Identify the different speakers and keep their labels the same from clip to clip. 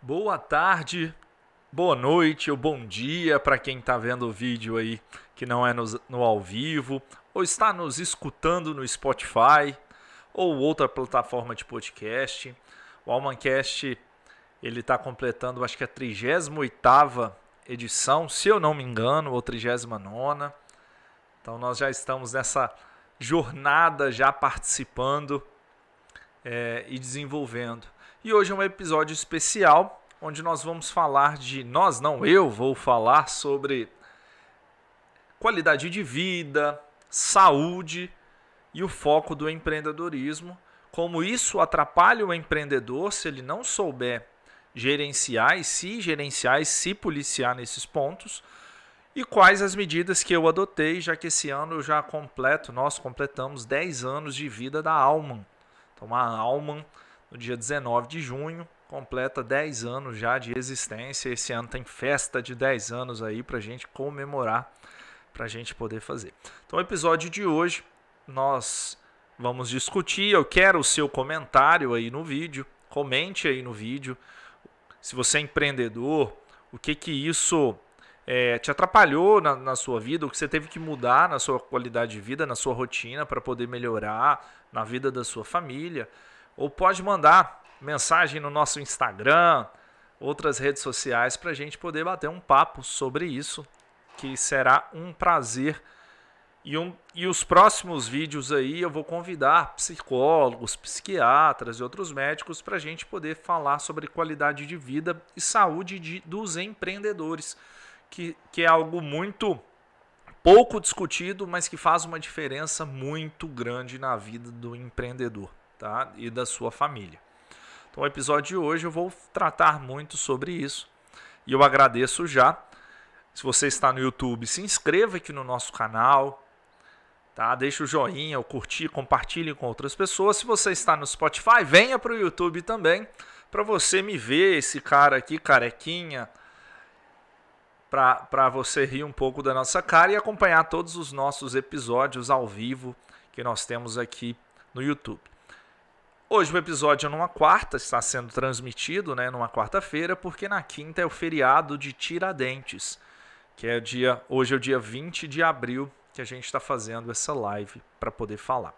Speaker 1: Boa tarde, boa noite ou bom dia para quem está vendo o vídeo aí que não é no, no, ao vivo ou está nos escutando no Spotify ou outra plataforma de podcast. O Almancast ele está completando, acho que a 38ª edição, se eu não me engano, ou 39 Então nós já estamos nessa jornada já participando é, e desenvolvendo. E hoje é um episódio especial onde nós vamos falar de. Nós não, eu vou falar sobre qualidade de vida, saúde e o foco do empreendedorismo. Como isso atrapalha o empreendedor se ele não souber gerenciar e se gerenciar e se policiar nesses pontos. E quais as medidas que eu adotei, já que esse ano eu já completo, nós completamos 10 anos de vida da Alman. Então a Alman no dia 19 de junho, completa 10 anos já de existência. Esse ano tem festa de 10 anos aí para a gente comemorar, para gente poder fazer. Então, o episódio de hoje nós vamos discutir. Eu quero o seu comentário aí no vídeo, comente aí no vídeo. Se você é empreendedor, o que que isso é, te atrapalhou na, na, sua vida, o que você teve que mudar na sua qualidade de vida, na sua rotina para poder melhorar na vida da sua família ou pode mandar mensagem no nosso Instagram, outras redes sociais, para a gente poder bater um papo sobre isso, que será um prazer. E, um, e os próximos vídeos aí eu vou convidar psicólogos, psiquiatras e outros médicos para a gente poder falar sobre qualidade de vida e saúde de, dos empreendedores, que, que é algo muito pouco discutido, mas que faz uma diferença muito grande na vida do empreendedor tá? e da sua família. Então, o episódio de hoje eu vou tratar muito sobre isso e eu agradeço já. Se você está no YouTube, se inscreva aqui no nosso canal, tá? Deixa o joinha, o curtir, compartilhe com outras pessoas. Se você está no Spotify, venha para o YouTube também para você me ver esse cara aqui carequinha, para você rir um pouco da nossa cara e acompanhar todos os nossos episódios ao vivo que nós temos aqui no YouTube. Hoje o episódio é numa quarta, está sendo transmitido, né, numa quarta-feira, porque na quinta é o feriado de Tiradentes, que é dia, hoje é o dia 20 de abril que a gente está fazendo essa live para poder falar.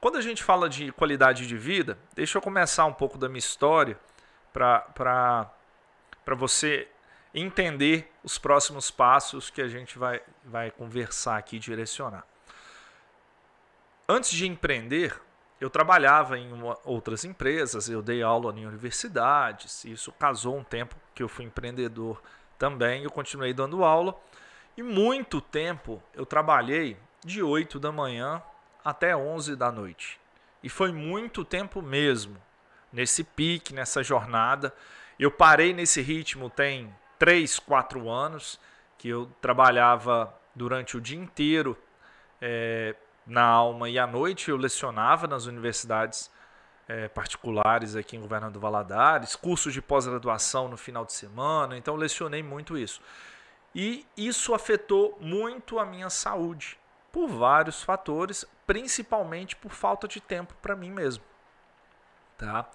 Speaker 1: Quando a gente fala de qualidade de vida, deixa eu começar um pouco da minha história para você entender os próximos passos que a gente vai, vai conversar aqui direcionar. Antes de empreender, eu trabalhava em uma, outras empresas, eu dei aula em universidades, isso casou um tempo que eu fui empreendedor também, eu continuei dando aula. E muito tempo eu trabalhei de 8 da manhã até 11 da noite. E foi muito tempo mesmo, nesse pique, nessa jornada. Eu parei nesse ritmo tem 3, 4 anos, que eu trabalhava durante o dia inteiro é, na Alma e à noite eu lecionava nas universidades é, particulares aqui em Governador Valadares, cursos de pós-graduação no final de semana, então lecionei muito isso. E isso afetou muito a minha saúde, por vários fatores, principalmente por falta de tempo para mim mesmo. Tá?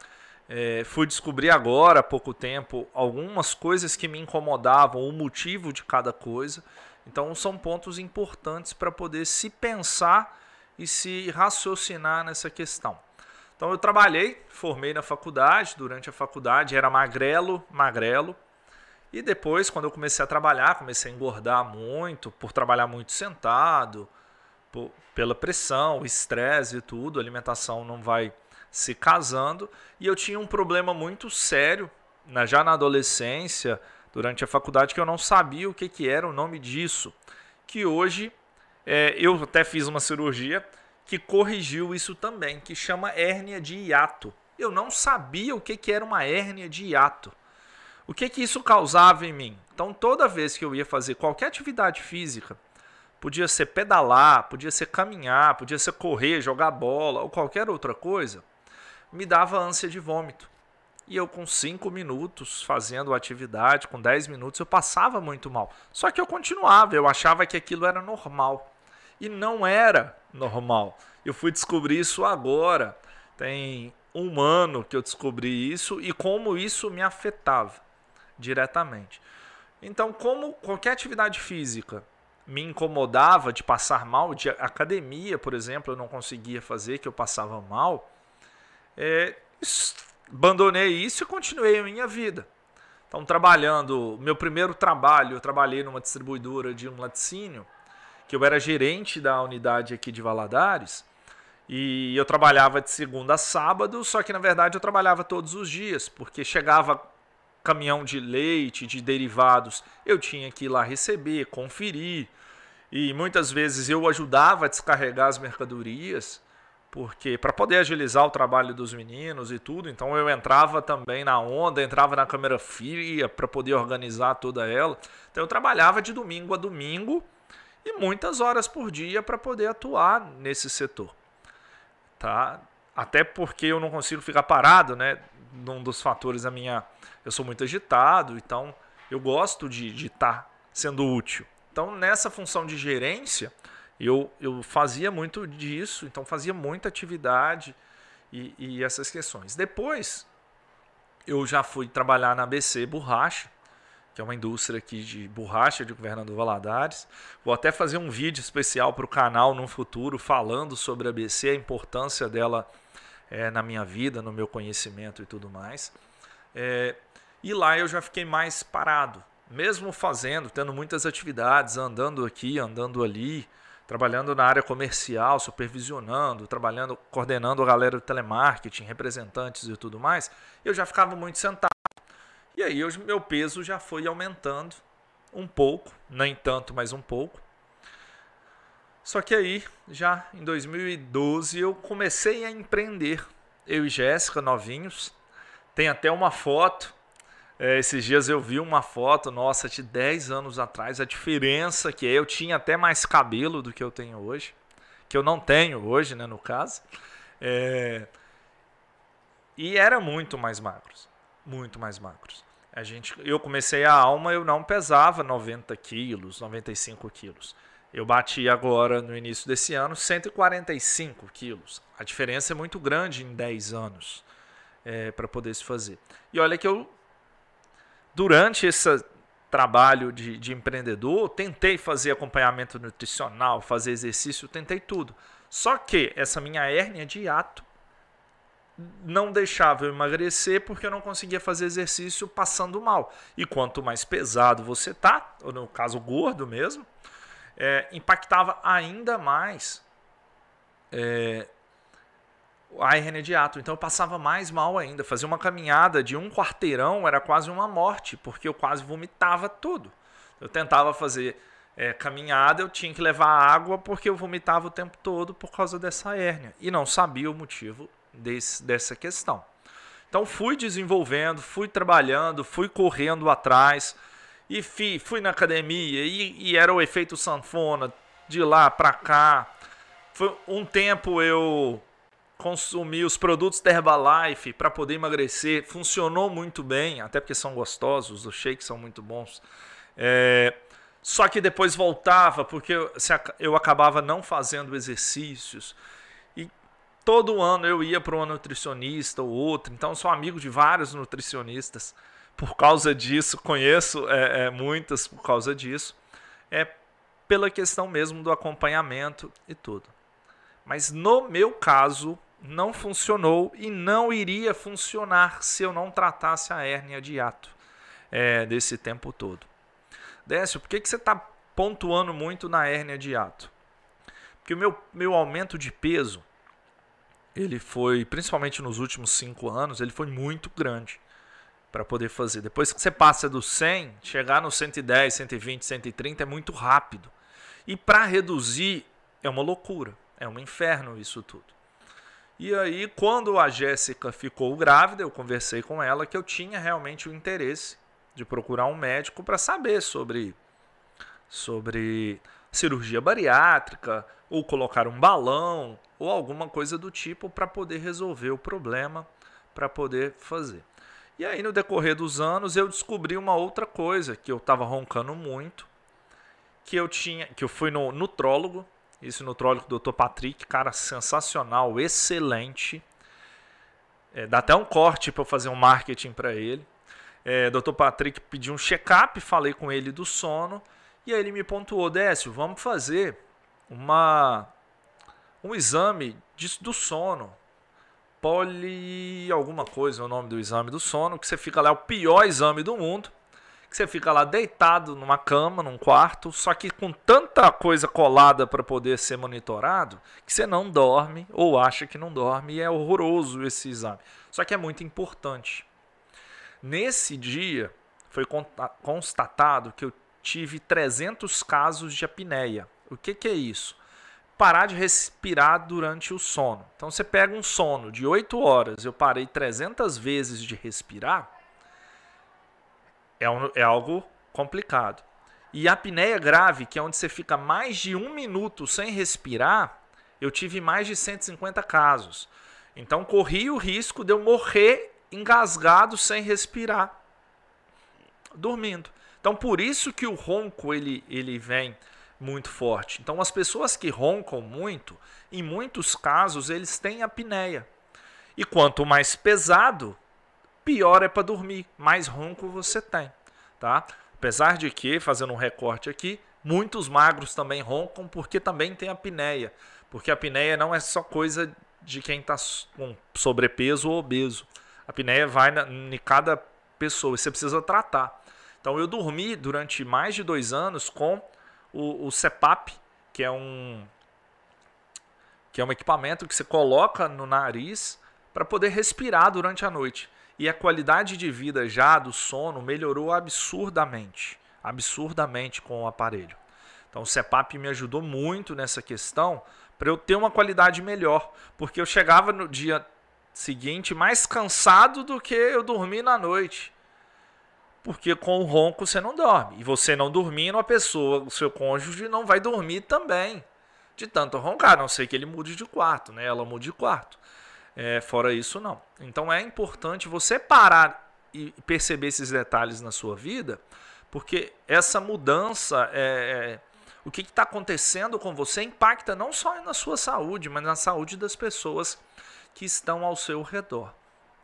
Speaker 1: É, fui descobrir agora, há pouco tempo, algumas coisas que me incomodavam, o motivo de cada coisa. Então, são pontos importantes para poder se pensar e se raciocinar nessa questão. Então eu trabalhei, formei na faculdade, durante a faculdade era magrelo, magrelo. E depois, quando eu comecei a trabalhar, comecei a engordar muito, por trabalhar muito sentado, por, pela pressão, estresse e tudo, a alimentação não vai se casando. E eu tinha um problema muito sério, na, já na adolescência, durante a faculdade, que eu não sabia o que, que era o nome disso. Que hoje é, eu até fiz uma cirurgia que corrigiu isso também, que chama hérnia de hiato. Eu não sabia o que, que era uma hérnia de hiato. O que, que isso causava em mim? Então, toda vez que eu ia fazer qualquer atividade física, podia ser pedalar, podia ser caminhar, podia ser correr, jogar bola ou qualquer outra coisa, me dava ânsia de vômito. E eu, com 5 minutos fazendo a atividade, com 10 minutos, eu passava muito mal. Só que eu continuava, eu achava que aquilo era normal e não era normal. Eu fui descobrir isso agora. Tem um ano que eu descobri isso e como isso me afetava diretamente. Então, como qualquer atividade física me incomodava de passar mal, de academia, por exemplo, eu não conseguia fazer, que eu passava mal, é, abandonei isso e continuei a minha vida. Então, trabalhando, meu primeiro trabalho, eu trabalhei numa distribuidora de um laticínio, que eu era gerente da unidade aqui de Valadares, e eu trabalhava de segunda a sábado, só que na verdade eu trabalhava todos os dias, porque chegava caminhão de leite, de derivados, eu tinha que ir lá receber, conferir. E muitas vezes eu ajudava a descarregar as mercadorias, porque para poder agilizar o trabalho dos meninos e tudo, então eu entrava também na onda, entrava na câmera fria para poder organizar toda ela. Então eu trabalhava de domingo a domingo e muitas horas por dia para poder atuar nesse setor tá? Até porque eu não consigo ficar parado, né? Um dos fatores da minha, eu sou muito agitado, então eu gosto de estar tá sendo útil. Então nessa função de gerência eu, eu fazia muito disso, então fazia muita atividade e, e essas questões. Depois eu já fui trabalhar na ABC Borracha, que é uma indústria aqui de borracha de Governador Valadares. Vou até fazer um vídeo especial para o canal no futuro falando sobre a BC, a importância dela é, na minha vida, no meu conhecimento e tudo mais. É, e lá eu já fiquei mais parado, mesmo fazendo, tendo muitas atividades, andando aqui, andando ali, trabalhando na área comercial, supervisionando, trabalhando, coordenando a galera do telemarketing, representantes e tudo mais, eu já ficava muito sentado. E aí meu peso já foi aumentando um pouco, nem tanto, mas um pouco. Só que aí, já em 2012, eu comecei a empreender. Eu e Jéssica, novinhos. Tem até uma foto. É, esses dias eu vi uma foto, nossa, de 10 anos atrás, a diferença que é. Eu tinha até mais cabelo do que eu tenho hoje. Que eu não tenho hoje, né, no caso. É, e era muito mais magros. Muito mais magros. A gente, eu comecei a alma, eu não pesava 90 quilos, 95 quilos. Eu bati agora, no início desse ano, 145 quilos. A diferença é muito grande em 10 anos é, para poder se fazer. E olha que eu, durante esse trabalho de, de empreendedor, tentei fazer acompanhamento nutricional, fazer exercício, tentei tudo. Só que essa minha hérnia de hiato não deixava eu emagrecer porque eu não conseguia fazer exercício passando mal. E quanto mais pesado você tá, ou no caso gordo mesmo, é, impactava ainda mais é, a hernia de ato. Então eu passava mais mal ainda. Fazer uma caminhada de um quarteirão era quase uma morte, porque eu quase vomitava tudo. Eu tentava fazer é, caminhada, eu tinha que levar água porque eu vomitava o tempo todo por causa dessa hérnia. E não sabia o motivo desse, dessa questão. Então fui desenvolvendo, fui trabalhando, fui correndo atrás e fui, fui na academia e, e, era o efeito sanfona de lá para cá. Foi um tempo eu consumi os produtos da Herbalife para poder emagrecer, funcionou muito bem, até porque são gostosos, os shakes são muito bons. É, só que depois voltava porque eu, eu acabava não fazendo exercícios todo ano eu ia para uma nutricionista ou outra, então sou amigo de vários nutricionistas por causa disso, conheço é, é, muitas por causa disso, é pela questão mesmo do acompanhamento e tudo. Mas no meu caso, não funcionou e não iria funcionar se eu não tratasse a hérnia de hiato é, desse tempo todo. Décio, por que, que você está pontuando muito na hérnia de hiato? Porque o meu, meu aumento de peso ele foi, principalmente nos últimos cinco anos, ele foi muito grande para poder fazer. Depois que você passa do 100, chegar no 110, 120, 130 é muito rápido. E para reduzir é uma loucura, é um inferno isso tudo. E aí, quando a Jéssica ficou grávida, eu conversei com ela que eu tinha realmente o interesse de procurar um médico para saber sobre sobre cirurgia bariátrica, ou colocar um balão, ou alguma coisa do tipo para poder resolver o problema, para poder fazer. E aí, no decorrer dos anos, eu descobri uma outra coisa que eu estava roncando muito, que eu tinha, que eu fui no nutrólogo, esse nutrólogo Dr. Patrick, cara sensacional, excelente. É, dá até um corte para eu fazer um marketing para ele. É, Dr. Patrick pediu um check-up, falei com ele do sono. E aí ele me pontuou, Décio, vamos fazer uma, um exame de, do sono. Poli alguma coisa, é o nome do exame do sono, que você fica lá, é o pior exame do mundo que você fica lá deitado numa cama, num quarto, só que com tanta coisa colada para poder ser monitorado, que você não dorme ou acha que não dorme, e é horroroso esse exame. Só que é muito importante. Nesse dia, foi constatado que eu tive 300 casos de apneia. O que, que é isso? Parar de respirar durante o sono. Então você pega um sono de 8 horas, eu parei 300 vezes de respirar, é, um, é algo complicado. E a apneia grave, que é onde você fica mais de um minuto sem respirar, eu tive mais de 150 casos. Então corri o risco de eu morrer engasgado sem respirar, dormindo. Então por isso que o ronco ele, ele vem muito forte. Então as pessoas que roncam muito, em muitos casos eles têm apneia. E quanto mais pesado, pior é para dormir, mais ronco você tem, tá? Apesar de que, fazendo um recorte aqui, muitos magros também roncam porque também tem apneia, porque a apneia não é só coisa de quem está com sobrepeso ou obeso. A apneia vai em cada pessoa e você precisa tratar. Então eu dormi durante mais de dois anos com o, o CPAP, que é um que é um equipamento que você coloca no nariz para poder respirar durante a noite e a qualidade de vida já do sono melhorou absurdamente, absurdamente com o aparelho. Então o CPAP me ajudou muito nessa questão para eu ter uma qualidade melhor, porque eu chegava no dia seguinte mais cansado do que eu dormi na noite. Porque com o ronco você não dorme. E você não dormindo, a pessoa, o seu cônjuge, não vai dormir também. De tanto roncar, a não sei que ele mude de quarto, né? Ela mude de quarto. É, fora isso, não. Então é importante você parar e perceber esses detalhes na sua vida, porque essa mudança, é, é o que está acontecendo com você, impacta não só na sua saúde, mas na saúde das pessoas que estão ao seu redor.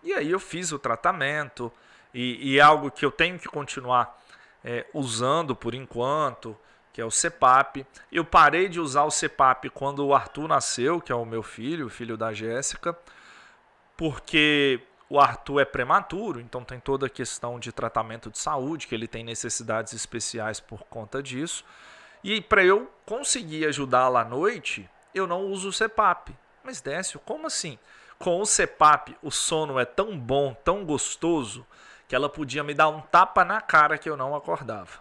Speaker 1: E aí eu fiz o tratamento, e, e é algo que eu tenho que continuar é, usando por enquanto, que é o CEPAP. Eu parei de usar o CEPAP quando o Arthur nasceu, que é o meu filho, o filho da Jéssica porque o Arthur é prematuro, então tem toda a questão de tratamento de saúde, que ele tem necessidades especiais por conta disso. E para eu conseguir ajudá-la à noite, eu não uso o CPAP. Mas Décio, como assim? Com o CPAP, o sono é tão bom, tão gostoso, que ela podia me dar um tapa na cara que eu não acordava.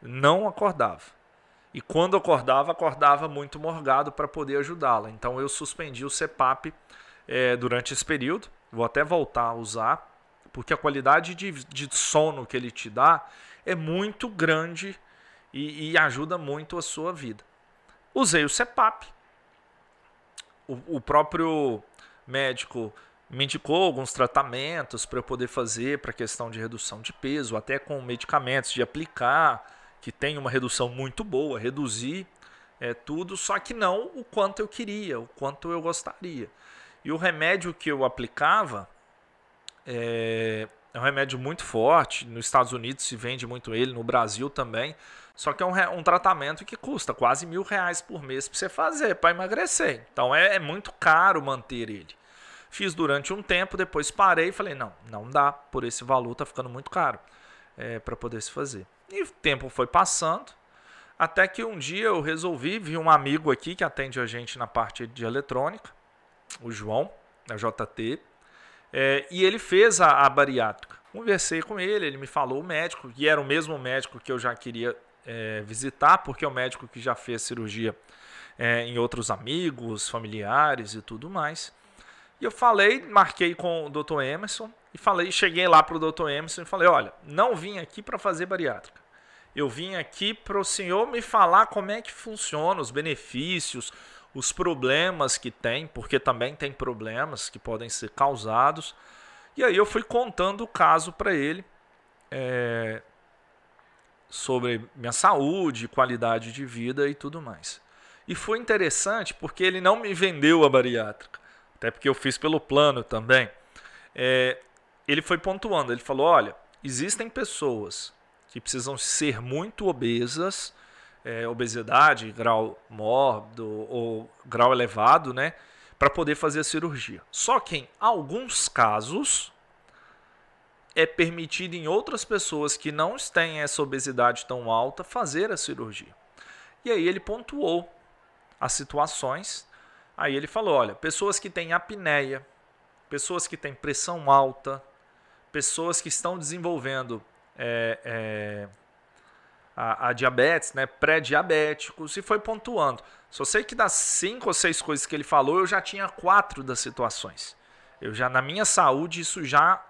Speaker 1: Não acordava. E quando acordava, acordava muito morgado para poder ajudá-la. Então eu suspendi o CPAP é, durante esse período. Vou até voltar a usar, porque a qualidade de, de sono que ele te dá é muito grande e, e ajuda muito a sua vida. Usei o CEPAP. O, o próprio médico me indicou alguns tratamentos para eu poder fazer para questão de redução de peso, até com medicamentos de aplicar, que tem uma redução muito boa, reduzir é, tudo, só que não o quanto eu queria, o quanto eu gostaria. E o remédio que eu aplicava é, é um remédio muito forte. Nos Estados Unidos se vende muito ele, no Brasil também. Só que é um, um tratamento que custa quase mil reais por mês para você fazer, para emagrecer. Então é, é muito caro manter ele. Fiz durante um tempo, depois parei e falei: não, não dá, por esse valor tá ficando muito caro é, para poder se fazer. E o tempo foi passando, até que um dia eu resolvi, vi um amigo aqui que atende a gente na parte de eletrônica o João, da JT, é, e ele fez a, a, bariátrica. Conversei com ele, ele me falou o médico, que era o mesmo médico que eu já queria é, visitar, porque é o médico que já fez cirurgia é, em outros amigos, familiares e tudo mais. E eu falei, marquei com o Dr. Emerson e falei, cheguei lá para o Dr. Emerson e falei, olha, não vim aqui para fazer bariátrica. Eu vim aqui para o senhor me falar como é que funciona, os benefícios, os problemas que tem, porque também tem problemas que podem ser causados. E aí eu fui contando o caso para ele é, sobre minha saúde, qualidade de vida e tudo mais. E foi interessante porque ele não me vendeu a bariátrica. Até porque eu fiz pelo plano também. É, ele foi pontuando, ele falou: olha, existem pessoas que precisam ser muito obesas, é, obesidade, grau mórbido ou grau elevado, né? Para poder fazer a cirurgia. Só que em alguns casos é permitido em outras pessoas que não têm essa obesidade tão alta fazer a cirurgia. E aí ele pontuou as situações. Aí ele falou: olha, pessoas que têm apneia, pessoas que têm pressão alta, pessoas que estão desenvolvendo é, é, a, a, diabetes, né, pré-diabéticos, e foi pontuando. Só sei que das cinco ou seis coisas que ele falou, eu já tinha quatro das situações. Eu já, na minha saúde, isso já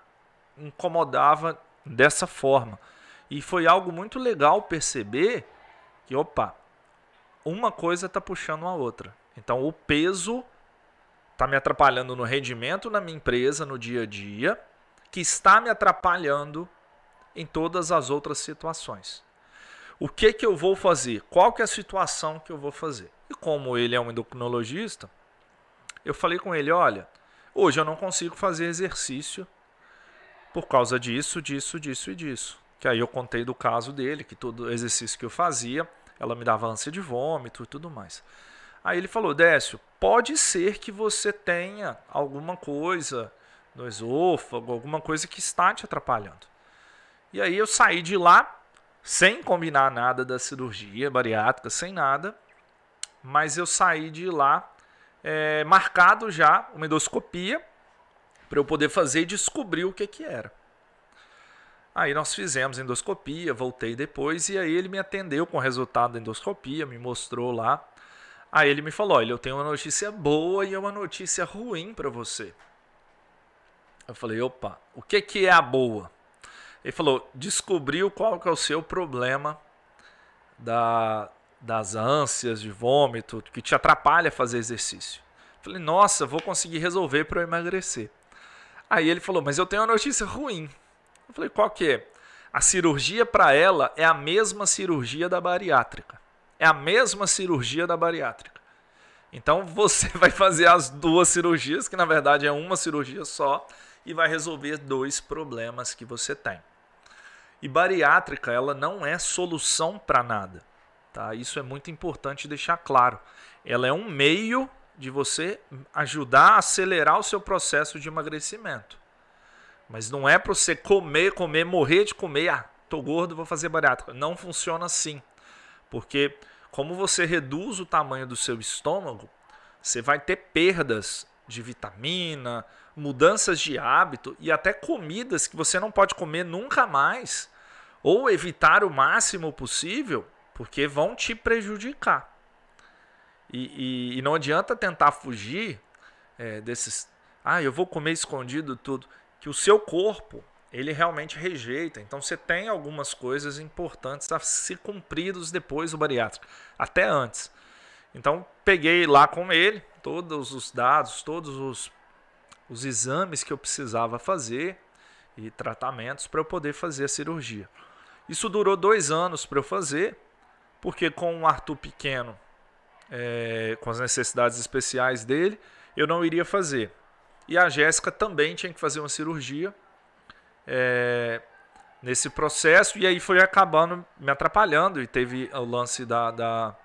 Speaker 1: incomodava dessa forma. E foi algo muito legal perceber que, opa, uma coisa está puxando a outra. Então, o peso está me atrapalhando no rendimento na minha empresa, no dia a dia, que está me atrapalhando em todas as outras situações. O que, que eu vou fazer? Qual que é a situação que eu vou fazer? E como ele é um endocrinologista, eu falei com ele, olha, hoje eu não consigo fazer exercício por causa disso, disso, disso e disso. Que aí eu contei do caso dele, que todo exercício que eu fazia, ela me dava ânsia de vômito e tudo mais. Aí ele falou: Décio, pode ser que você tenha alguma coisa no esôfago, alguma coisa que está te atrapalhando. E aí eu saí de lá sem combinar nada da cirurgia bariátrica, sem nada, mas eu saí de lá é, marcado já uma endoscopia para eu poder fazer e descobrir o que, que era. Aí nós fizemos endoscopia, voltei depois e aí ele me atendeu com o resultado da endoscopia, me mostrou lá. Aí ele me falou: Olha, eu tenho uma notícia boa e uma notícia ruim para você. Eu falei: Opa, o que, que é a boa? Ele falou: Descobriu qual que é o seu problema da, das ânsias de vômito que te atrapalha fazer exercício. Eu falei: Nossa, vou conseguir resolver para eu emagrecer. Aí ele falou: Mas eu tenho uma notícia ruim. Eu falei: Qual que é? A cirurgia para ela é a mesma cirurgia da bariátrica. É a mesma cirurgia da bariátrica. Então você vai fazer as duas cirurgias, que na verdade é uma cirurgia só, e vai resolver dois problemas que você tem. E bariátrica, ela não é solução para nada. Tá? Isso é muito importante deixar claro. Ela é um meio de você ajudar a acelerar o seu processo de emagrecimento. Mas não é para você comer, comer, morrer de comer. Ah, tô gordo, vou fazer bariátrica. Não funciona assim. Porque como você reduz o tamanho do seu estômago, você vai ter perdas de vitamina, mudanças de hábito e até comidas que você não pode comer nunca mais ou evitar o máximo possível, porque vão te prejudicar. E, e, e não adianta tentar fugir é, desses. Ah, eu vou comer escondido tudo. Que o seu corpo ele realmente rejeita. Então você tem algumas coisas importantes a ser cumpridos depois do bariátrico, até antes. Então peguei lá com ele todos os dados, todos os, os exames que eu precisava fazer e tratamentos para eu poder fazer a cirurgia. Isso durou dois anos para eu fazer, porque com o Arthur pequeno é, com as necessidades especiais dele, eu não iria fazer. E a Jéssica também tinha que fazer uma cirurgia é, nesse processo, e aí foi acabando me atrapalhando, e teve o lance da, da,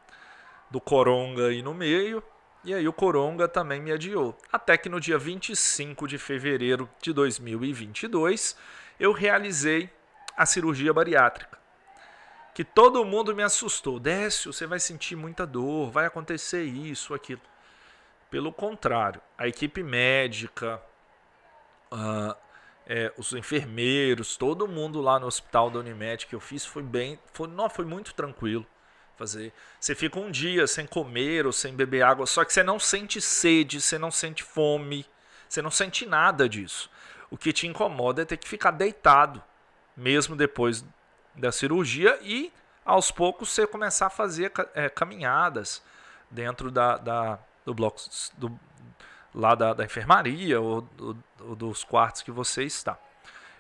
Speaker 1: do Coronga aí no meio, e aí o Coronga também me adiou. Até que no dia 25 de fevereiro de 2022, eu realizei a cirurgia bariátrica que todo mundo me assustou. Décio, você vai sentir muita dor, vai acontecer isso, aquilo. Pelo contrário, a equipe médica, uh, é, os enfermeiros, todo mundo lá no hospital da Unimed que eu fiz foi bem, foi, não, foi muito tranquilo fazer. Você fica um dia sem comer ou sem beber água, só que você não sente sede, você não sente fome, você não sente nada disso. O que te incomoda é ter que ficar deitado, mesmo depois da cirurgia e aos poucos você começar a fazer é, caminhadas dentro da, da do bloco do, lá da, da enfermaria ou, ou, dos quartos que você está.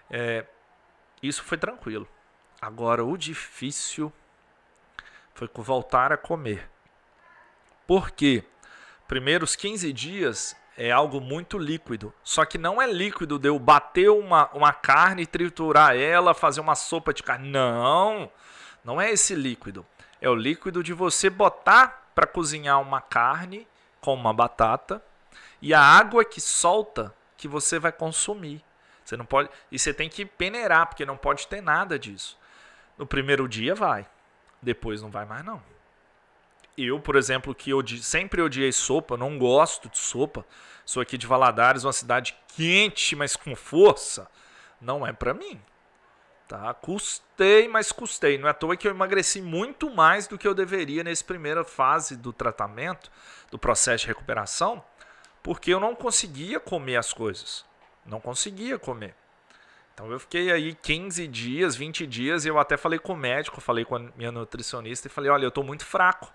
Speaker 1: É, isso foi tranquilo. Agora o difícil foi voltar a comer. Porque primeiros 15 dias é algo muito líquido. Só que não é líquido de eu bater uma, uma carne, triturar ela, fazer uma sopa de carne. Não, não é esse líquido. É o líquido de você botar para cozinhar uma carne com uma batata e a água que solta que você vai consumir. Você não pode e você tem que peneirar porque não pode ter nada disso. No primeiro dia vai, depois não vai mais não. Eu, por exemplo, que odi sempre odiei sopa, não gosto de sopa. Sou aqui de Valadares, uma cidade quente, mas com força. Não é para mim. Tá? Custei, mas custei. Não é à toa que eu emagreci muito mais do que eu deveria nessa primeira fase do tratamento, do processo de recuperação, porque eu não conseguia comer as coisas. Não conseguia comer. Então eu fiquei aí 15 dias, 20 dias, e eu até falei com o médico, falei com a minha nutricionista e falei: olha, eu estou muito fraco.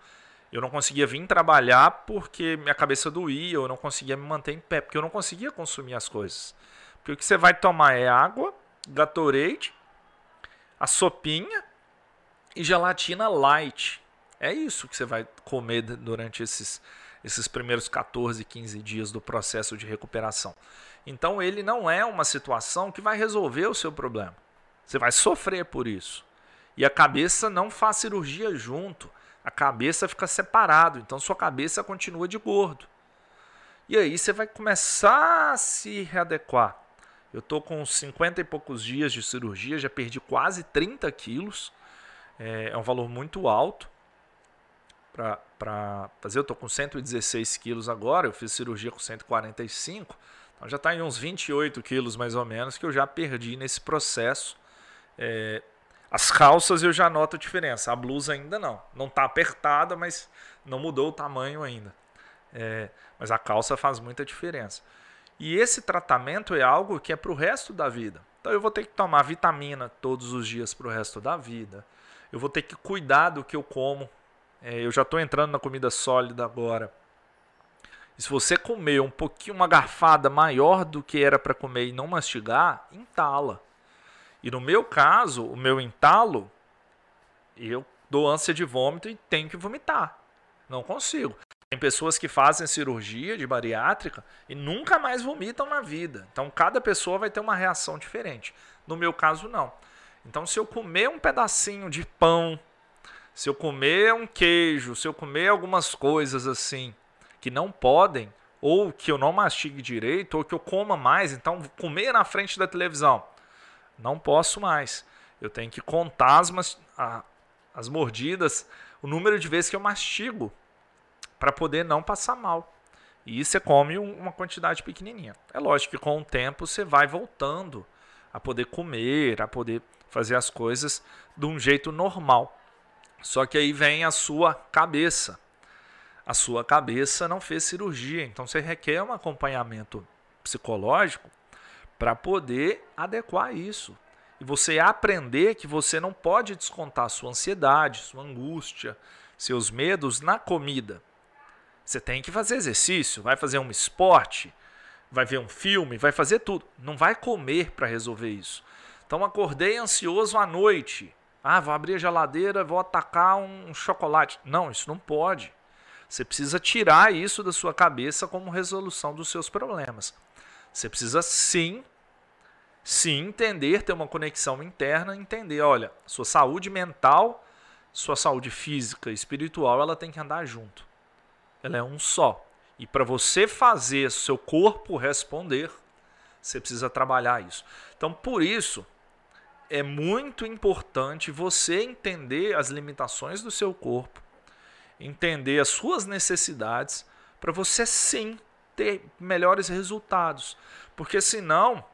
Speaker 1: Eu não conseguia vir trabalhar porque minha cabeça doía, eu não conseguia me manter em pé, porque eu não conseguia consumir as coisas. Porque o que você vai tomar é água, Gatorade, a sopinha e gelatina light. É isso que você vai comer durante esses, esses primeiros 14, 15 dias do processo de recuperação. Então ele não é uma situação que vai resolver o seu problema. Você vai sofrer por isso. E a cabeça não faz cirurgia junto a cabeça fica separado, então sua cabeça continua de gordo. E aí você vai começar a se readequar. Eu estou com 50 e poucos dias de cirurgia, já perdi quase 30 quilos. É, é um valor muito alto para fazer. Eu estou com 116 quilos agora, eu fiz cirurgia com 145. Então já está em uns 28 quilos mais ou menos que eu já perdi nesse processo. É, as calças eu já noto a diferença, a blusa ainda não. Não está apertada, mas não mudou o tamanho ainda. É, mas a calça faz muita diferença. E esse tratamento é algo que é para o resto da vida. Então eu vou ter que tomar vitamina todos os dias para o resto da vida. Eu vou ter que cuidar do que eu como. É, eu já estou entrando na comida sólida agora. E se você comer um pouquinho, uma garfada maior do que era para comer e não mastigar, entala. E no meu caso, o meu entalo, eu dou ânsia de vômito e tenho que vomitar. Não consigo. Tem pessoas que fazem cirurgia de bariátrica e nunca mais vomitam na vida. Então cada pessoa vai ter uma reação diferente. No meu caso, não. Então, se eu comer um pedacinho de pão, se eu comer um queijo, se eu comer algumas coisas assim que não podem, ou que eu não mastigue direito, ou que eu coma mais, então comer na frente da televisão. Não posso mais. Eu tenho que contar as, a, as mordidas, o número de vezes que eu mastigo, para poder não passar mal. E você come uma quantidade pequenininha. É lógico que com o tempo você vai voltando a poder comer, a poder fazer as coisas de um jeito normal. Só que aí vem a sua cabeça. A sua cabeça não fez cirurgia, então você requer um acompanhamento psicológico para poder adequar isso. E você aprender que você não pode descontar sua ansiedade, sua angústia, seus medos na comida. Você tem que fazer exercício, vai fazer um esporte, vai ver um filme, vai fazer tudo. Não vai comer para resolver isso. Então acordei ansioso à noite. Ah, vou abrir a geladeira, vou atacar um chocolate. Não, isso não pode. Você precisa tirar isso da sua cabeça como resolução dos seus problemas. Você precisa sim sim entender, ter uma conexão interna, entender, olha, sua saúde mental, sua saúde física e espiritual, ela tem que andar junto. Ela é um só. E para você fazer seu corpo responder, você precisa trabalhar isso. Então, por isso, é muito importante você entender as limitações do seu corpo, entender as suas necessidades, para você sim ter melhores resultados. Porque senão,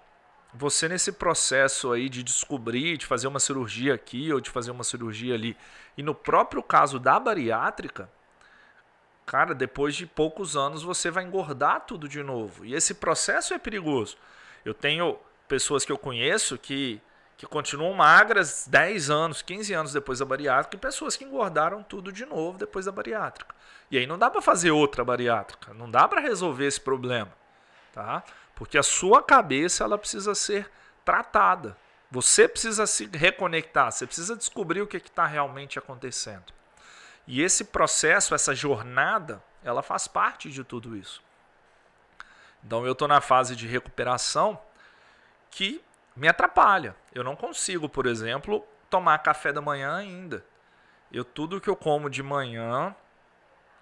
Speaker 1: você nesse processo aí de descobrir, de fazer uma cirurgia aqui ou de fazer uma cirurgia ali, e no próprio caso da bariátrica, cara, depois de poucos anos você vai engordar tudo de novo. E esse processo é perigoso. Eu tenho pessoas que eu conheço que, que continuam magras 10 anos, 15 anos depois da bariátrica e pessoas que engordaram tudo de novo depois da bariátrica. E aí não dá para fazer outra bariátrica, não dá para resolver esse problema, tá? Porque a sua cabeça ela precisa ser tratada. Você precisa se reconectar, você precisa descobrir o que está realmente acontecendo. E esse processo, essa jornada, ela faz parte de tudo isso. Então eu estou na fase de recuperação que me atrapalha. Eu não consigo, por exemplo, tomar café da manhã ainda. Eu tudo que eu como de manhã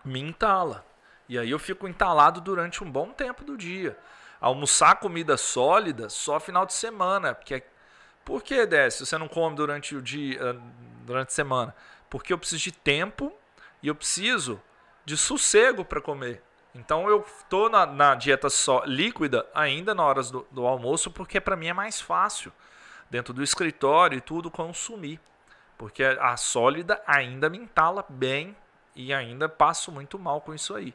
Speaker 1: me entala. E aí eu fico entalado durante um bom tempo do dia. Almoçar comida sólida só final de semana, porque é, por que, Décio, você não come durante o dia, ah, durante a semana? Porque eu preciso de tempo e eu preciso de sossego para comer. Então eu estou na, na, dieta só líquida ainda na horas do, do almoço, porque para mim é mais fácil dentro do escritório e tudo consumir. Porque a sólida ainda me entala bem e ainda passo muito mal com isso aí.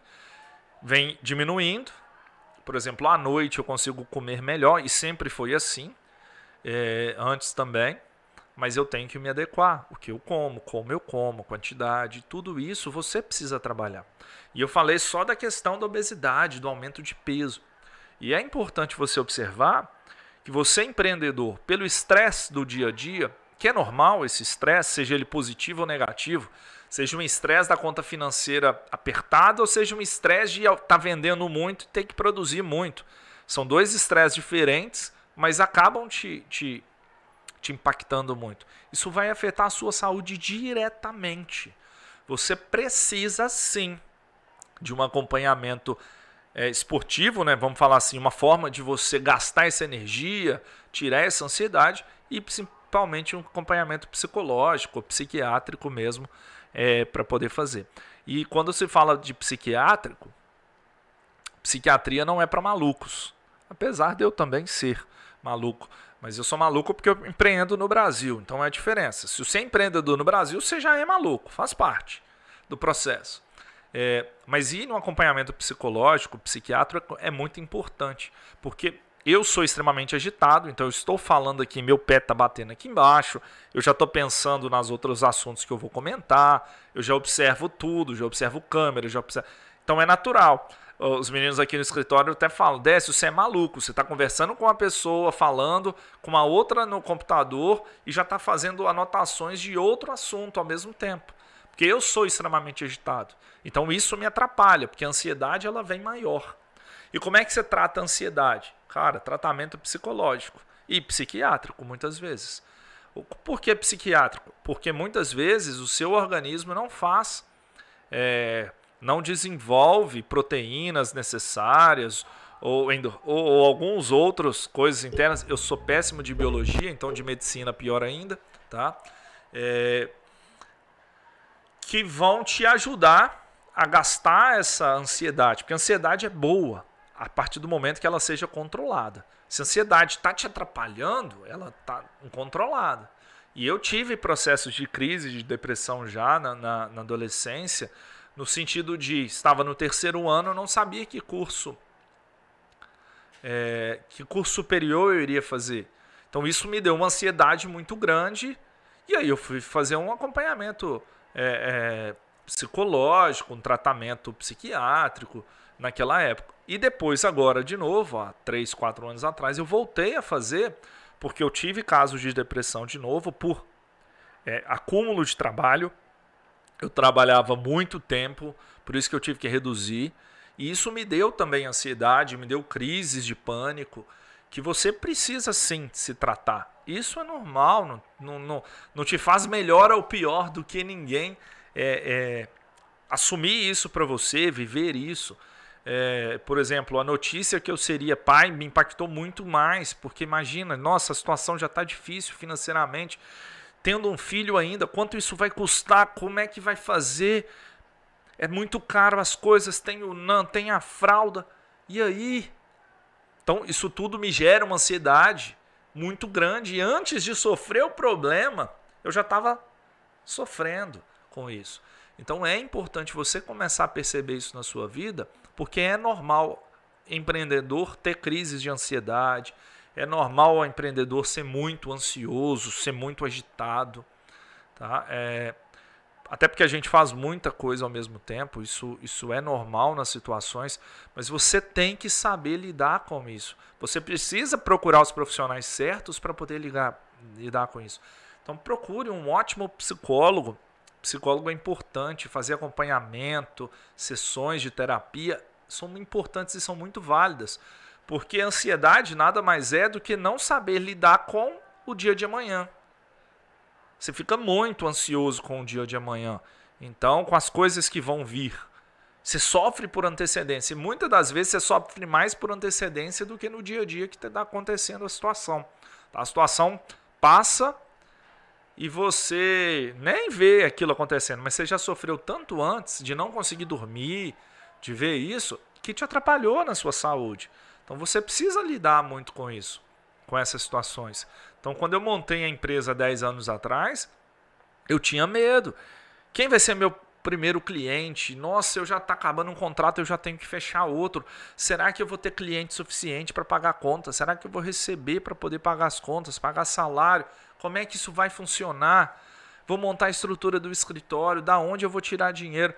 Speaker 1: Vem diminuindo. Por exemplo, à noite eu consigo comer melhor e sempre foi assim. É, antes também mas eu tenho que me adequar. O que eu como, como eu como, quantidade, tudo isso você precisa trabalhar. E eu falei só da questão da obesidade, do aumento de peso. E é importante você observar que você, empreendedor, pelo estresse do dia a dia, que é normal esse estresse, seja ele positivo ou negativo, seja um estresse da conta financeira apertada ou seja um estresse de estar tá vendendo muito e ter que produzir muito. São dois estresses diferentes, mas acabam te, te te impactando muito. Isso vai afetar a sua saúde diretamente. Você precisa sim de um acompanhamento é, esportivo, né? Vamos falar assim, uma forma de você gastar essa energia, tirar essa ansiedade e principalmente um acompanhamento psicológico, psiquiátrico mesmo, é, para poder fazer. E quando se fala de psiquiátrico, psiquiatria não é para malucos, apesar de eu também ser maluco. Mas eu sou maluco porque eu empreendo no Brasil, então é a diferença. Se você é empreendedor no Brasil, você já é maluco, faz parte do processo. É, mas ir no acompanhamento psicológico, psiquiátrico é muito importante, porque eu sou extremamente agitado, então eu estou falando aqui, meu pé está batendo aqui embaixo, eu já estou pensando nas outros assuntos que eu vou comentar, eu já observo tudo, já observo câmera, já observo... Então é natural os meninos aqui no escritório até falam: Décio, você é maluco, você está conversando com uma pessoa, falando com uma outra no computador e já está fazendo anotações de outro assunto ao mesmo tempo. Porque eu sou extremamente agitado. Então isso me atrapalha, porque a ansiedade ela vem maior. E como é que você trata a ansiedade? Cara, tratamento psicológico e psiquiátrico, muitas vezes. Por que psiquiátrico? Porque muitas vezes o seu organismo não faz. É, não desenvolve proteínas necessárias ou, ou, ou alguns outros coisas internas. Eu sou péssimo de biologia, então de medicina pior ainda, tá? É, que vão te ajudar a gastar essa ansiedade, porque a ansiedade é boa a partir do momento que ela seja controlada. Se a ansiedade está te atrapalhando, ela está incontrolada. E eu tive processos de crise, de depressão já na, na, na adolescência, no sentido de estava no terceiro ano, não sabia que curso é, que curso superior eu iria fazer. Então isso me deu uma ansiedade muito grande e aí eu fui fazer um acompanhamento é, é, psicológico, um tratamento psiquiátrico naquela época. E depois, agora de novo, há três, quatro anos atrás, eu voltei a fazer porque eu tive casos de depressão de novo por é, acúmulo de trabalho, eu trabalhava muito tempo, por isso que eu tive que reduzir. E isso me deu também ansiedade, me deu crises de pânico, que você precisa sim se tratar. Isso é normal, não, não, não, não te faz melhor ou pior do que ninguém é, é, assumir isso para você, viver isso. É, por exemplo, a notícia que eu seria pai me impactou muito mais, porque imagina, nossa, a situação já está difícil financeiramente tendo um filho ainda, quanto isso vai custar, como é que vai fazer? É muito caro as coisas, tem o NAN, tem a fralda. E aí? Então, isso tudo me gera uma ansiedade muito grande. E antes de sofrer o problema, eu já estava sofrendo com isso. Então, é importante você começar a perceber isso na sua vida, porque é normal empreendedor ter crises de ansiedade, é normal o empreendedor ser muito ansioso, ser muito agitado. Tá? É, até porque a gente faz muita coisa ao mesmo tempo, isso, isso é normal nas situações, mas você tem que saber lidar com isso. Você precisa procurar os profissionais certos para poder ligar, lidar com isso. Então procure um ótimo psicólogo. Psicólogo é importante, fazer acompanhamento, sessões de terapia são importantes e são muito válidas. Porque a ansiedade nada mais é do que não saber lidar com o dia de amanhã. Você fica muito ansioso com o dia de amanhã. Então, com as coisas que vão vir. Você sofre por antecedência. E muitas das vezes você sofre mais por antecedência do que no dia a dia que está acontecendo a situação. A situação passa e você nem vê aquilo acontecendo, mas você já sofreu tanto antes de não conseguir dormir, de ver isso, que te atrapalhou na sua saúde. Então você precisa lidar muito com isso, com essas situações. Então quando eu montei a empresa 10 anos atrás, eu tinha medo. Quem vai ser meu primeiro cliente? Nossa, eu já está acabando um contrato, eu já tenho que fechar outro. Será que eu vou ter cliente suficiente para pagar a conta? Será que eu vou receber para poder pagar as contas, pagar salário? Como é que isso vai funcionar? Vou montar a estrutura do escritório, da onde eu vou tirar dinheiro?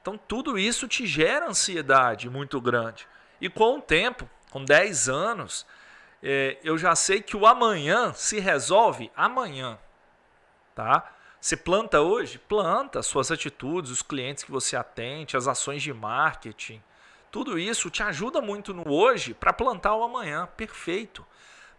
Speaker 1: Então tudo isso te gera ansiedade muito grande. E com o tempo, com 10 anos, é, eu já sei que o amanhã se resolve amanhã. Tá? Você planta hoje? Planta suas atitudes, os clientes que você atende, as ações de marketing. Tudo isso te ajuda muito no hoje para plantar o amanhã. Perfeito.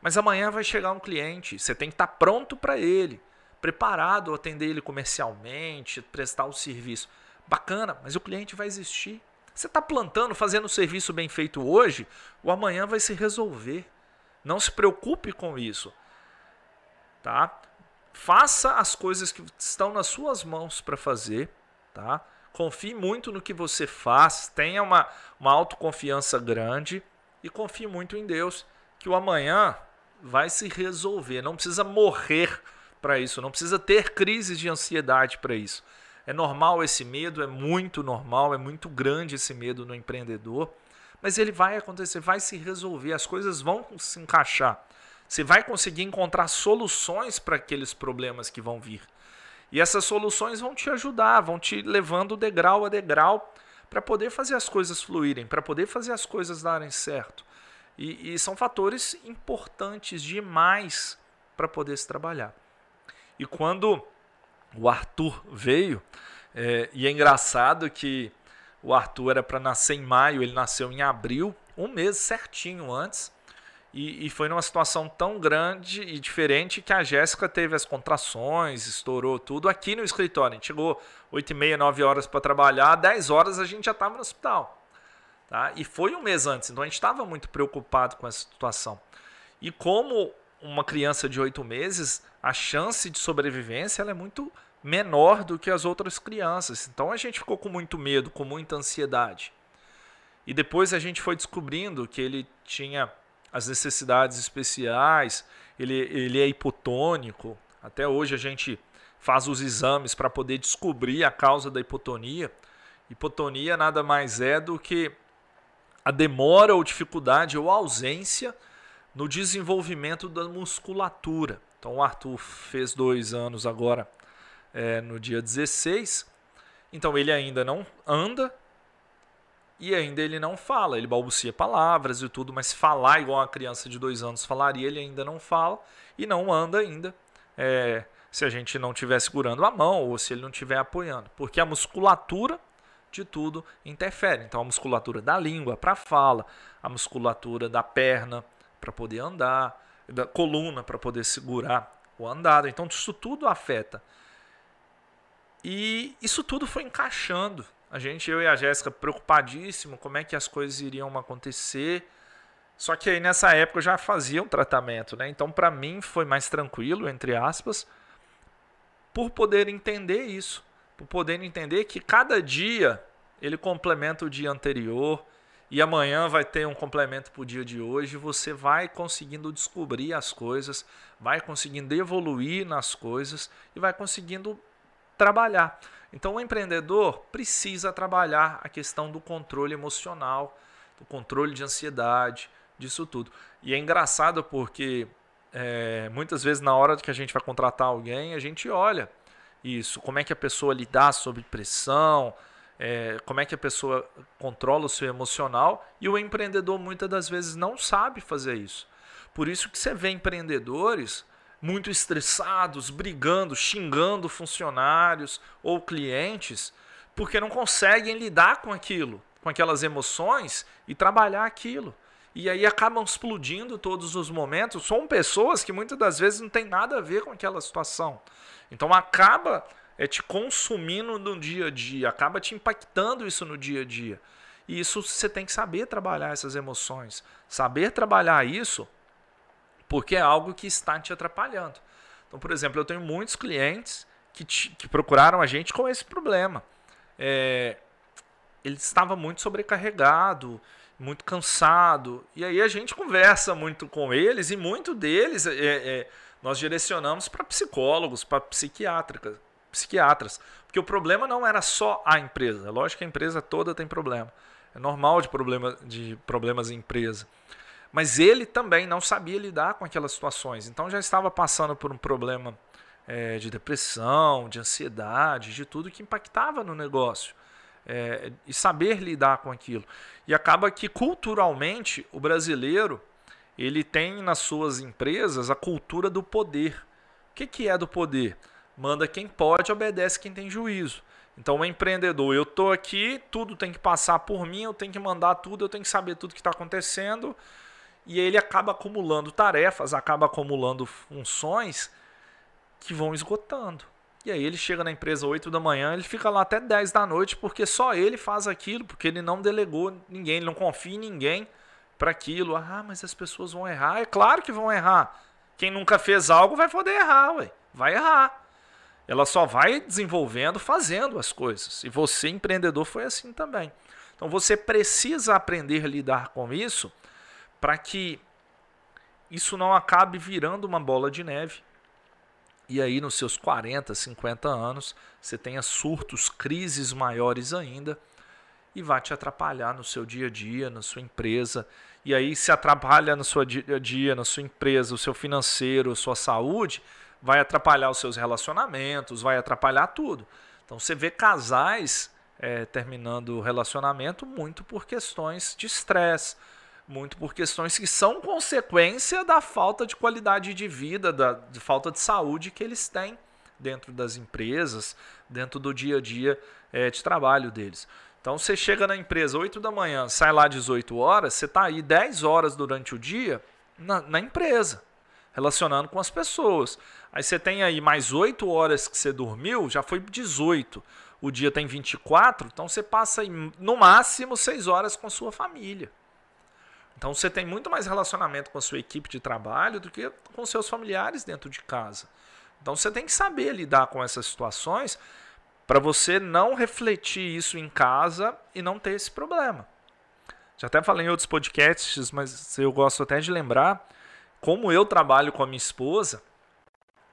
Speaker 1: Mas amanhã vai chegar um cliente, você tem que estar tá pronto para ele, preparado a atender ele comercialmente, prestar o serviço. Bacana, mas o cliente vai existir. Você está plantando, fazendo o serviço bem feito hoje, o amanhã vai se resolver. Não se preocupe com isso. Tá? Faça as coisas que estão nas suas mãos para fazer, tá? Confie muito no que você faz, tenha uma, uma autoconfiança grande e confie muito em Deus, que o amanhã vai se resolver. Não precisa morrer para isso, não precisa ter crises de ansiedade para isso. É normal esse medo, é muito normal, é muito grande esse medo no empreendedor, mas ele vai acontecer, vai se resolver, as coisas vão se encaixar. Você vai conseguir encontrar soluções para aqueles problemas que vão vir. E essas soluções vão te ajudar, vão te levando degrau a degrau para poder fazer as coisas fluírem, para poder fazer as coisas darem certo. E, e são fatores importantes demais para poder se trabalhar. E quando o Arthur veio, é, e é engraçado que o Arthur era para nascer em maio, ele nasceu em abril, um mês certinho antes. E, e, foi numa situação tão grande e diferente que a Jéssica teve as contrações, estourou tudo aqui no escritório. A gente chegou 8 e meia, 9 horas para trabalhar, 10 horas a gente já estava no hospital. Tá? E foi um mês antes, então a gente estava muito preocupado com essa situação. E como uma criança de 8 meses, a chance de sobrevivência é muito menor do que as outras crianças. Então a gente ficou com muito medo, com muita ansiedade. E depois a gente foi descobrindo que ele tinha as necessidades especiais, ele, ele é hipotônico. Até hoje a gente faz os exames para poder descobrir a causa da hipotonia. Hipotonia nada mais é do que a demora ou dificuldade ou ausência no desenvolvimento da musculatura. Então, o Arthur fez dois anos agora, é, no dia 16. Então, ele ainda não anda e ainda ele não fala. Ele balbucia palavras e tudo, mas falar igual uma criança de dois anos falaria, ele ainda não fala e não anda ainda. É, se a gente não estiver segurando a mão ou se ele não estiver apoiando. Porque a musculatura de tudo interfere. Então, a musculatura da língua para fala, a musculatura da perna para poder andar, da coluna para poder segurar o andado. Então isso tudo afeta. E isso tudo foi encaixando. A gente, eu e a Jéssica, preocupadíssimo como é que as coisas iriam acontecer. Só que aí nessa época eu já fazia um tratamento, né? Então para mim foi mais tranquilo, entre aspas, por poder entender isso, por poder entender que cada dia ele complementa o dia anterior, e amanhã vai ter um complemento para o dia de hoje. Você vai conseguindo descobrir as coisas, vai conseguindo evoluir nas coisas e vai conseguindo trabalhar. Então, o empreendedor precisa trabalhar a questão do controle emocional, do controle de ansiedade, disso tudo. E é engraçado porque é, muitas vezes, na hora que a gente vai contratar alguém, a gente olha isso, como é que a pessoa lidar sob pressão é, como é que a pessoa controla o seu emocional e o empreendedor muitas das vezes não sabe fazer isso. Por isso que você vê empreendedores muito estressados, brigando, xingando funcionários ou clientes, porque não conseguem lidar com aquilo. com aquelas emoções e trabalhar aquilo. E aí acabam explodindo todos os momentos. São pessoas que muitas das vezes não tem nada a ver com aquela situação. Então acaba é te consumindo no dia a dia, acaba te impactando isso no dia a dia. E isso você tem que saber trabalhar essas emoções, saber trabalhar isso, porque é algo que está te atrapalhando. Então, por exemplo, eu tenho muitos clientes que, te, que procuraram a gente com esse problema. É, ele estava muito sobrecarregado, muito cansado. E aí a gente conversa muito com eles e muito deles é, é, nós direcionamos para psicólogos, para psiquiatras, psiquiatras. Porque o problema não era só a empresa. Lógico que a empresa toda tem problema. É normal de, problema, de problemas em empresa. Mas ele também não sabia lidar com aquelas situações. Então já estava passando por um problema é, de depressão, de ansiedade, de tudo que impactava no negócio. É, e saber lidar com aquilo. E acaba que culturalmente o brasileiro ele tem nas suas empresas a cultura do poder. O que, que é do poder? Manda quem pode, obedece quem tem juízo. Então, o empreendedor, eu estou aqui, tudo tem que passar por mim, eu tenho que mandar tudo, eu tenho que saber tudo que está acontecendo. E ele acaba acumulando tarefas, acaba acumulando funções que vão esgotando. E aí ele chega na empresa 8 da manhã, ele fica lá até 10 da noite, porque só ele faz aquilo, porque ele não delegou ninguém, ele não confia em ninguém para aquilo. Ah, mas as pessoas vão errar. É claro que vão errar. Quem nunca fez algo vai poder errar, ué. Vai errar. Ela só vai desenvolvendo fazendo as coisas. E você, empreendedor, foi assim também. Então você precisa aprender a lidar com isso para que isso não acabe virando uma bola de neve. E aí, nos seus 40, 50 anos, você tenha surtos, crises maiores ainda, e vai te atrapalhar no seu dia a dia, na sua empresa. E aí, se atrapalha no seu dia a dia, na sua empresa, o seu financeiro, a sua saúde, vai atrapalhar os seus relacionamentos, vai atrapalhar tudo. Então você vê casais é, terminando o relacionamento muito por questões de estresse, muito por questões que são consequência da falta de qualidade de vida, da de falta de saúde que eles têm dentro das empresas, dentro do dia a dia é, de trabalho deles. Então você chega na empresa 8 da manhã, sai lá 18 horas, você está aí 10 horas durante o dia na, na empresa relacionando com as pessoas. Aí você tem aí mais 8 horas que você dormiu, já foi 18. O dia tem 24, então você passa no máximo 6 horas com sua família. Então você tem muito mais relacionamento com a sua equipe de trabalho do que com seus familiares dentro de casa. Então você tem que saber lidar com essas situações para você não refletir isso em casa e não ter esse problema. Já até falei em outros podcasts, mas eu gosto até de lembrar como eu trabalho com a minha esposa,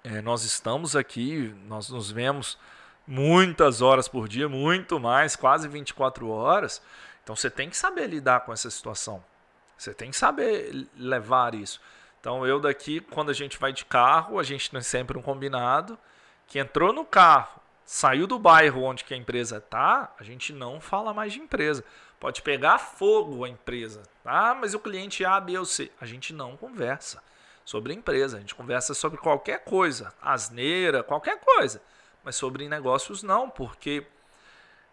Speaker 1: é, nós estamos aqui, nós nos vemos muitas horas por dia, muito mais, quase 24 horas. Então você tem que saber lidar com essa situação. Você tem que saber levar isso. Então eu daqui, quando a gente vai de carro, a gente tem sempre um combinado que entrou no carro, saiu do bairro onde que a empresa está, a gente não fala mais de empresa. Pode pegar fogo a empresa. Ah, mas o cliente A, B ou C. A gente não conversa sobre empresa. A gente conversa sobre qualquer coisa. Asneira, qualquer coisa. Mas sobre negócios não, porque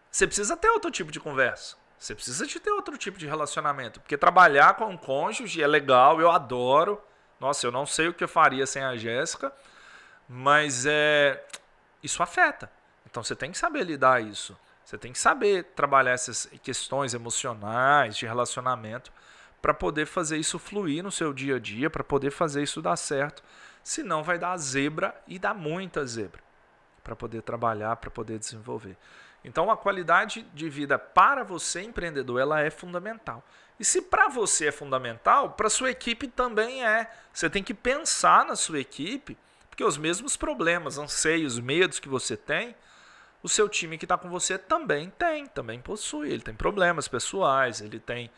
Speaker 1: você precisa ter outro tipo de conversa. Você precisa de ter outro tipo de relacionamento. Porque trabalhar com um cônjuge é legal, eu adoro. Nossa, eu não sei o que eu faria sem a Jéssica. Mas é, isso afeta. Então você tem que saber lidar isso. Você tem que saber trabalhar essas questões emocionais, de relacionamento, para poder fazer isso fluir no seu dia a dia, para poder fazer isso dar certo. Senão vai dar zebra e dá muita zebra para poder trabalhar, para poder desenvolver. Então a qualidade de vida para você empreendedor, ela é fundamental. E se para você é fundamental, para sua equipe também é. Você tem que pensar na sua equipe, porque os mesmos problemas, anseios, medos que você tem, o seu time que está com você também tem, também possui. Ele tem problemas pessoais, ele tem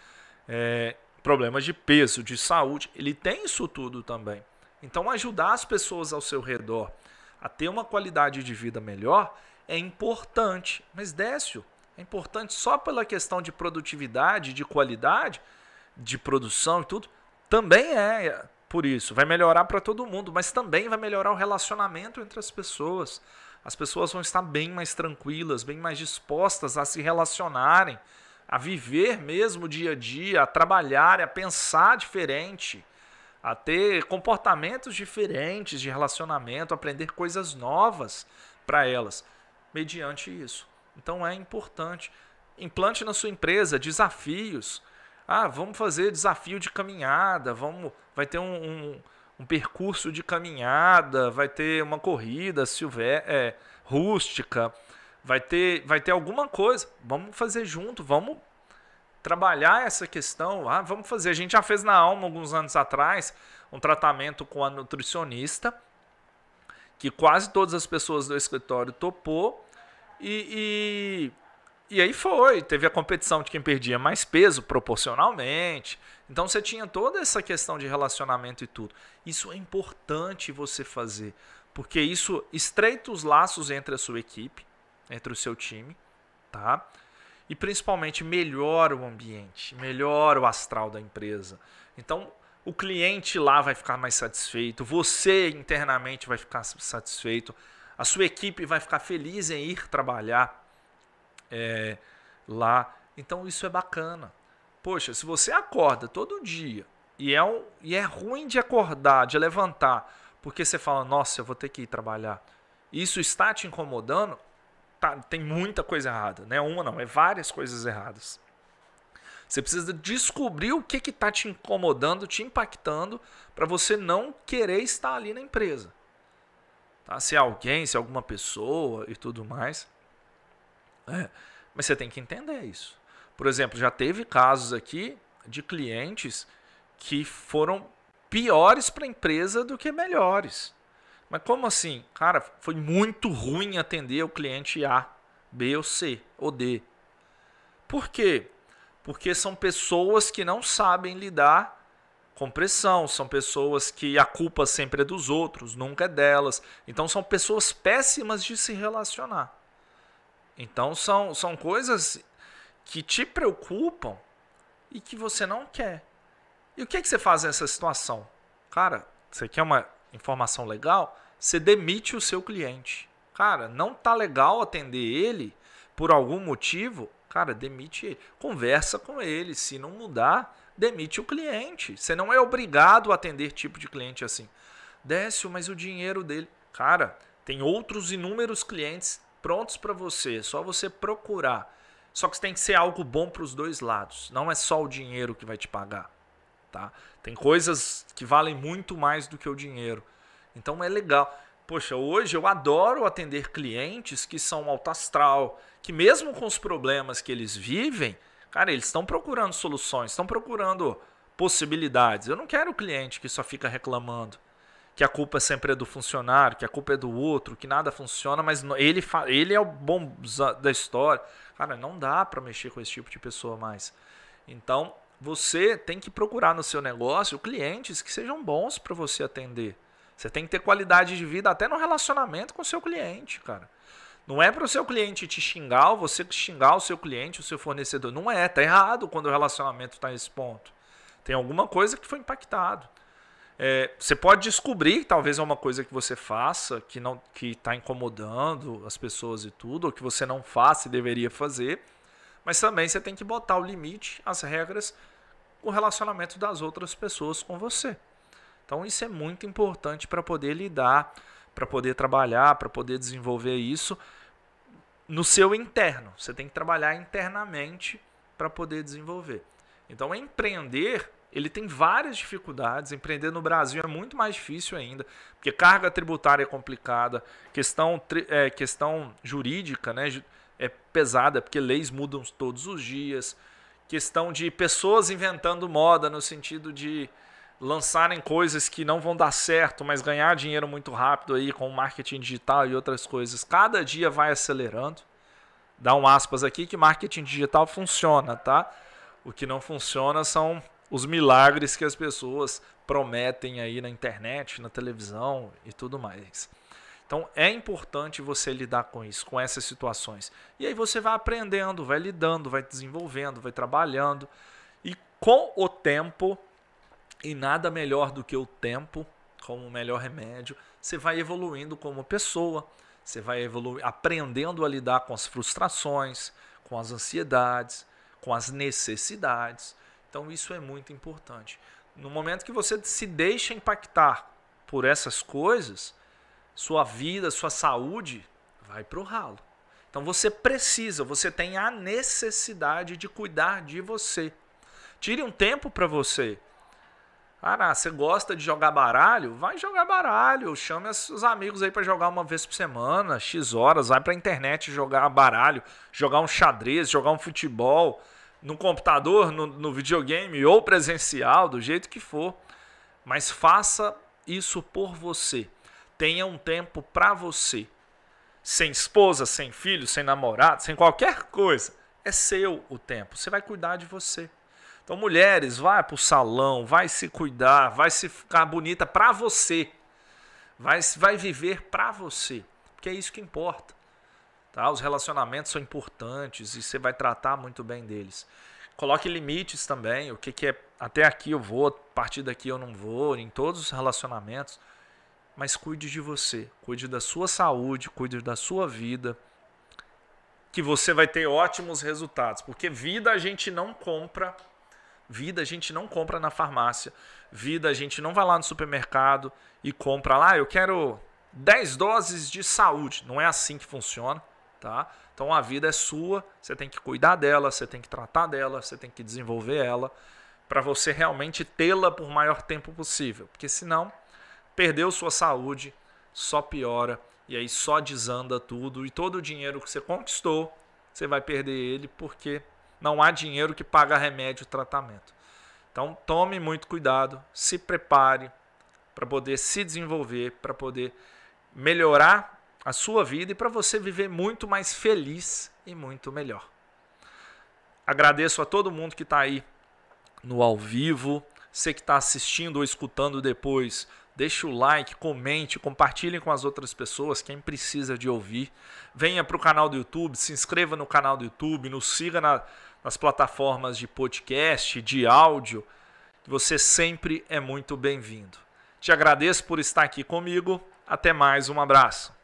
Speaker 1: é, problemas de peso, de saúde, ele tem isso tudo também. Então, ajudar as pessoas ao seu redor a ter uma qualidade de vida melhor é importante. Mas, Décio, é importante só pela questão de produtividade, de qualidade, de produção e tudo? Também é por isso. Vai melhorar para todo mundo, mas também vai melhorar o relacionamento entre as pessoas as pessoas vão estar bem mais tranquilas, bem mais dispostas a se relacionarem, a viver mesmo o dia a dia, a trabalhar, a pensar diferente, a ter comportamentos diferentes de relacionamento, aprender coisas novas para elas, mediante isso. Então é importante. Implante na sua empresa desafios. Ah, vamos fazer desafio de caminhada, vamos, vai ter um, um, um percurso de caminhada, vai ter uma corrida silver, é, rústica, vai ter, vai ter alguma coisa. Vamos fazer junto, vamos trabalhar essa questão. Ah, vamos fazer. A gente já fez na alma alguns anos atrás um tratamento com a nutricionista, que quase todas as pessoas do escritório topou. E, e, e aí foi. Teve a competição de quem perdia mais peso proporcionalmente. Então você tinha toda essa questão de relacionamento e tudo. Isso é importante você fazer, porque isso estreita os laços entre a sua equipe, entre o seu time, tá? e principalmente melhora o ambiente, melhora o astral da empresa. Então, o cliente lá vai ficar mais satisfeito, você internamente vai ficar satisfeito, a sua equipe vai ficar feliz em ir trabalhar é, lá. Então, isso é bacana. Poxa, se você acorda todo dia e é, um, e é ruim de acordar, de levantar, porque você fala, nossa, eu vou ter que ir trabalhar, isso está te incomodando, tá, tem muita coisa errada, né? Uma não, é várias coisas erradas. Você precisa descobrir o que está te incomodando, te impactando, para você não querer estar ali na empresa. Tá? Se é alguém, se é alguma pessoa e tudo mais. É. Mas você tem que entender isso. Por exemplo, já teve casos aqui de clientes que foram piores para a empresa do que melhores. Mas como assim? Cara, foi muito ruim atender o cliente A, B ou C ou D. Por quê? Porque são pessoas que não sabem lidar com pressão, são pessoas que a culpa sempre é dos outros, nunca é delas. Então são pessoas péssimas de se relacionar. Então são, são coisas que te preocupam e que você não quer. E o que, é que você faz nessa situação? Cara, você quer uma informação legal, você demite o seu cliente. Cara, não tá legal atender ele por algum motivo, cara, demite. Conversa com ele, se não mudar, demite o cliente. Você não é obrigado a atender tipo de cliente assim. Décio, mas o dinheiro dele, cara, tem outros inúmeros clientes prontos para você, é só você procurar. Só que tem que ser algo bom para os dois lados. Não é só o dinheiro que vai te pagar, tá? Tem coisas que valem muito mais do que o dinheiro. Então é legal. Poxa, hoje eu adoro atender clientes que são alto astral, que mesmo com os problemas que eles vivem, cara, eles estão procurando soluções, estão procurando possibilidades. Eu não quero o cliente que só fica reclamando que a culpa sempre é do funcionário, que a culpa é do outro, que nada funciona, mas ele, ele é o bom da história. Cara, não dá para mexer com esse tipo de pessoa mais. Então, você tem que procurar no seu negócio clientes que sejam bons para você atender. Você tem que ter qualidade de vida até no relacionamento com o seu cliente, cara. Não é para o seu cliente te xingar ou você xingar o seu cliente, o seu fornecedor. Não é, tá errado quando o relacionamento está nesse ponto. Tem alguma coisa que foi impactado. É, você pode descobrir, talvez é uma coisa que você faça que não que está incomodando as pessoas e tudo, ou que você não faça e deveria fazer. Mas também você tem que botar o limite, as regras, o relacionamento das outras pessoas com você. Então isso é muito importante para poder lidar, para poder trabalhar, para poder desenvolver isso no seu interno. Você tem que trabalhar internamente para poder desenvolver. Então empreender ele tem várias dificuldades. Empreender no Brasil é muito mais difícil ainda, porque carga tributária é complicada, questão, é, questão jurídica né, é pesada, porque leis mudam todos os dias, questão de pessoas inventando moda no sentido de lançarem coisas que não vão dar certo, mas ganhar dinheiro muito rápido aí com marketing digital e outras coisas. Cada dia vai acelerando. Dá um aspas aqui que marketing digital funciona, tá? O que não funciona são os milagres que as pessoas prometem aí na internet, na televisão e tudo mais. Então é importante você lidar com isso, com essas situações. E aí você vai aprendendo, vai lidando, vai desenvolvendo, vai trabalhando. E com o tempo e nada melhor do que o tempo como o melhor remédio. Você vai evoluindo como pessoa, você vai evoluir, aprendendo a lidar com as frustrações, com as ansiedades, com as necessidades. Então isso é muito importante. No momento que você se deixa impactar por essas coisas, sua vida, sua saúde vai para o ralo. Então você precisa, você tem a necessidade de cuidar de você. Tire um tempo para você. Ah, você gosta de jogar baralho? Vai jogar baralho. Chame os amigos aí para jogar uma vez por semana, X horas. Vai para a internet jogar baralho, jogar um xadrez, jogar um futebol no computador, no, no videogame ou presencial, do jeito que for. Mas faça isso por você. Tenha um tempo para você. Sem esposa, sem filho, sem namorado, sem qualquer coisa. É seu o tempo. Você vai cuidar de você. Então, mulheres, vai para o salão, vai se cuidar, vai se ficar bonita para você. Vai, vai viver para você. Porque é isso que importa. Tá? Os relacionamentos são importantes e você vai tratar muito bem deles. Coloque limites também. O que, que é até aqui eu vou, a partir daqui eu não vou, em todos os relacionamentos. Mas cuide de você, cuide da sua saúde, cuide da sua vida, que você vai ter ótimos resultados. Porque vida a gente não compra Vida a gente não compra na farmácia. Vida a gente não vai lá no supermercado e compra lá, ah, eu quero 10 doses de saúde. Não é assim que funciona, tá? Então a vida é sua, você tem que cuidar dela, você tem que tratar dela, você tem que desenvolver ela para você realmente tê-la por maior tempo possível. Porque senão, perdeu sua saúde, só piora e aí só desanda tudo e todo o dinheiro que você conquistou, você vai perder ele porque não há dinheiro que paga remédio e tratamento. Então tome muito cuidado, se prepare para poder se desenvolver, para poder melhorar a sua vida e para você viver muito mais feliz e muito melhor. Agradeço a todo mundo que está aí no ao vivo, você que está assistindo ou escutando depois Deixe o like, comente, compartilhem com as outras pessoas, quem precisa de ouvir. Venha para o canal do YouTube, se inscreva no canal do YouTube, nos siga na, nas plataformas de podcast, de áudio. Você sempre é muito bem-vindo. Te agradeço por estar aqui comigo. Até mais, um abraço.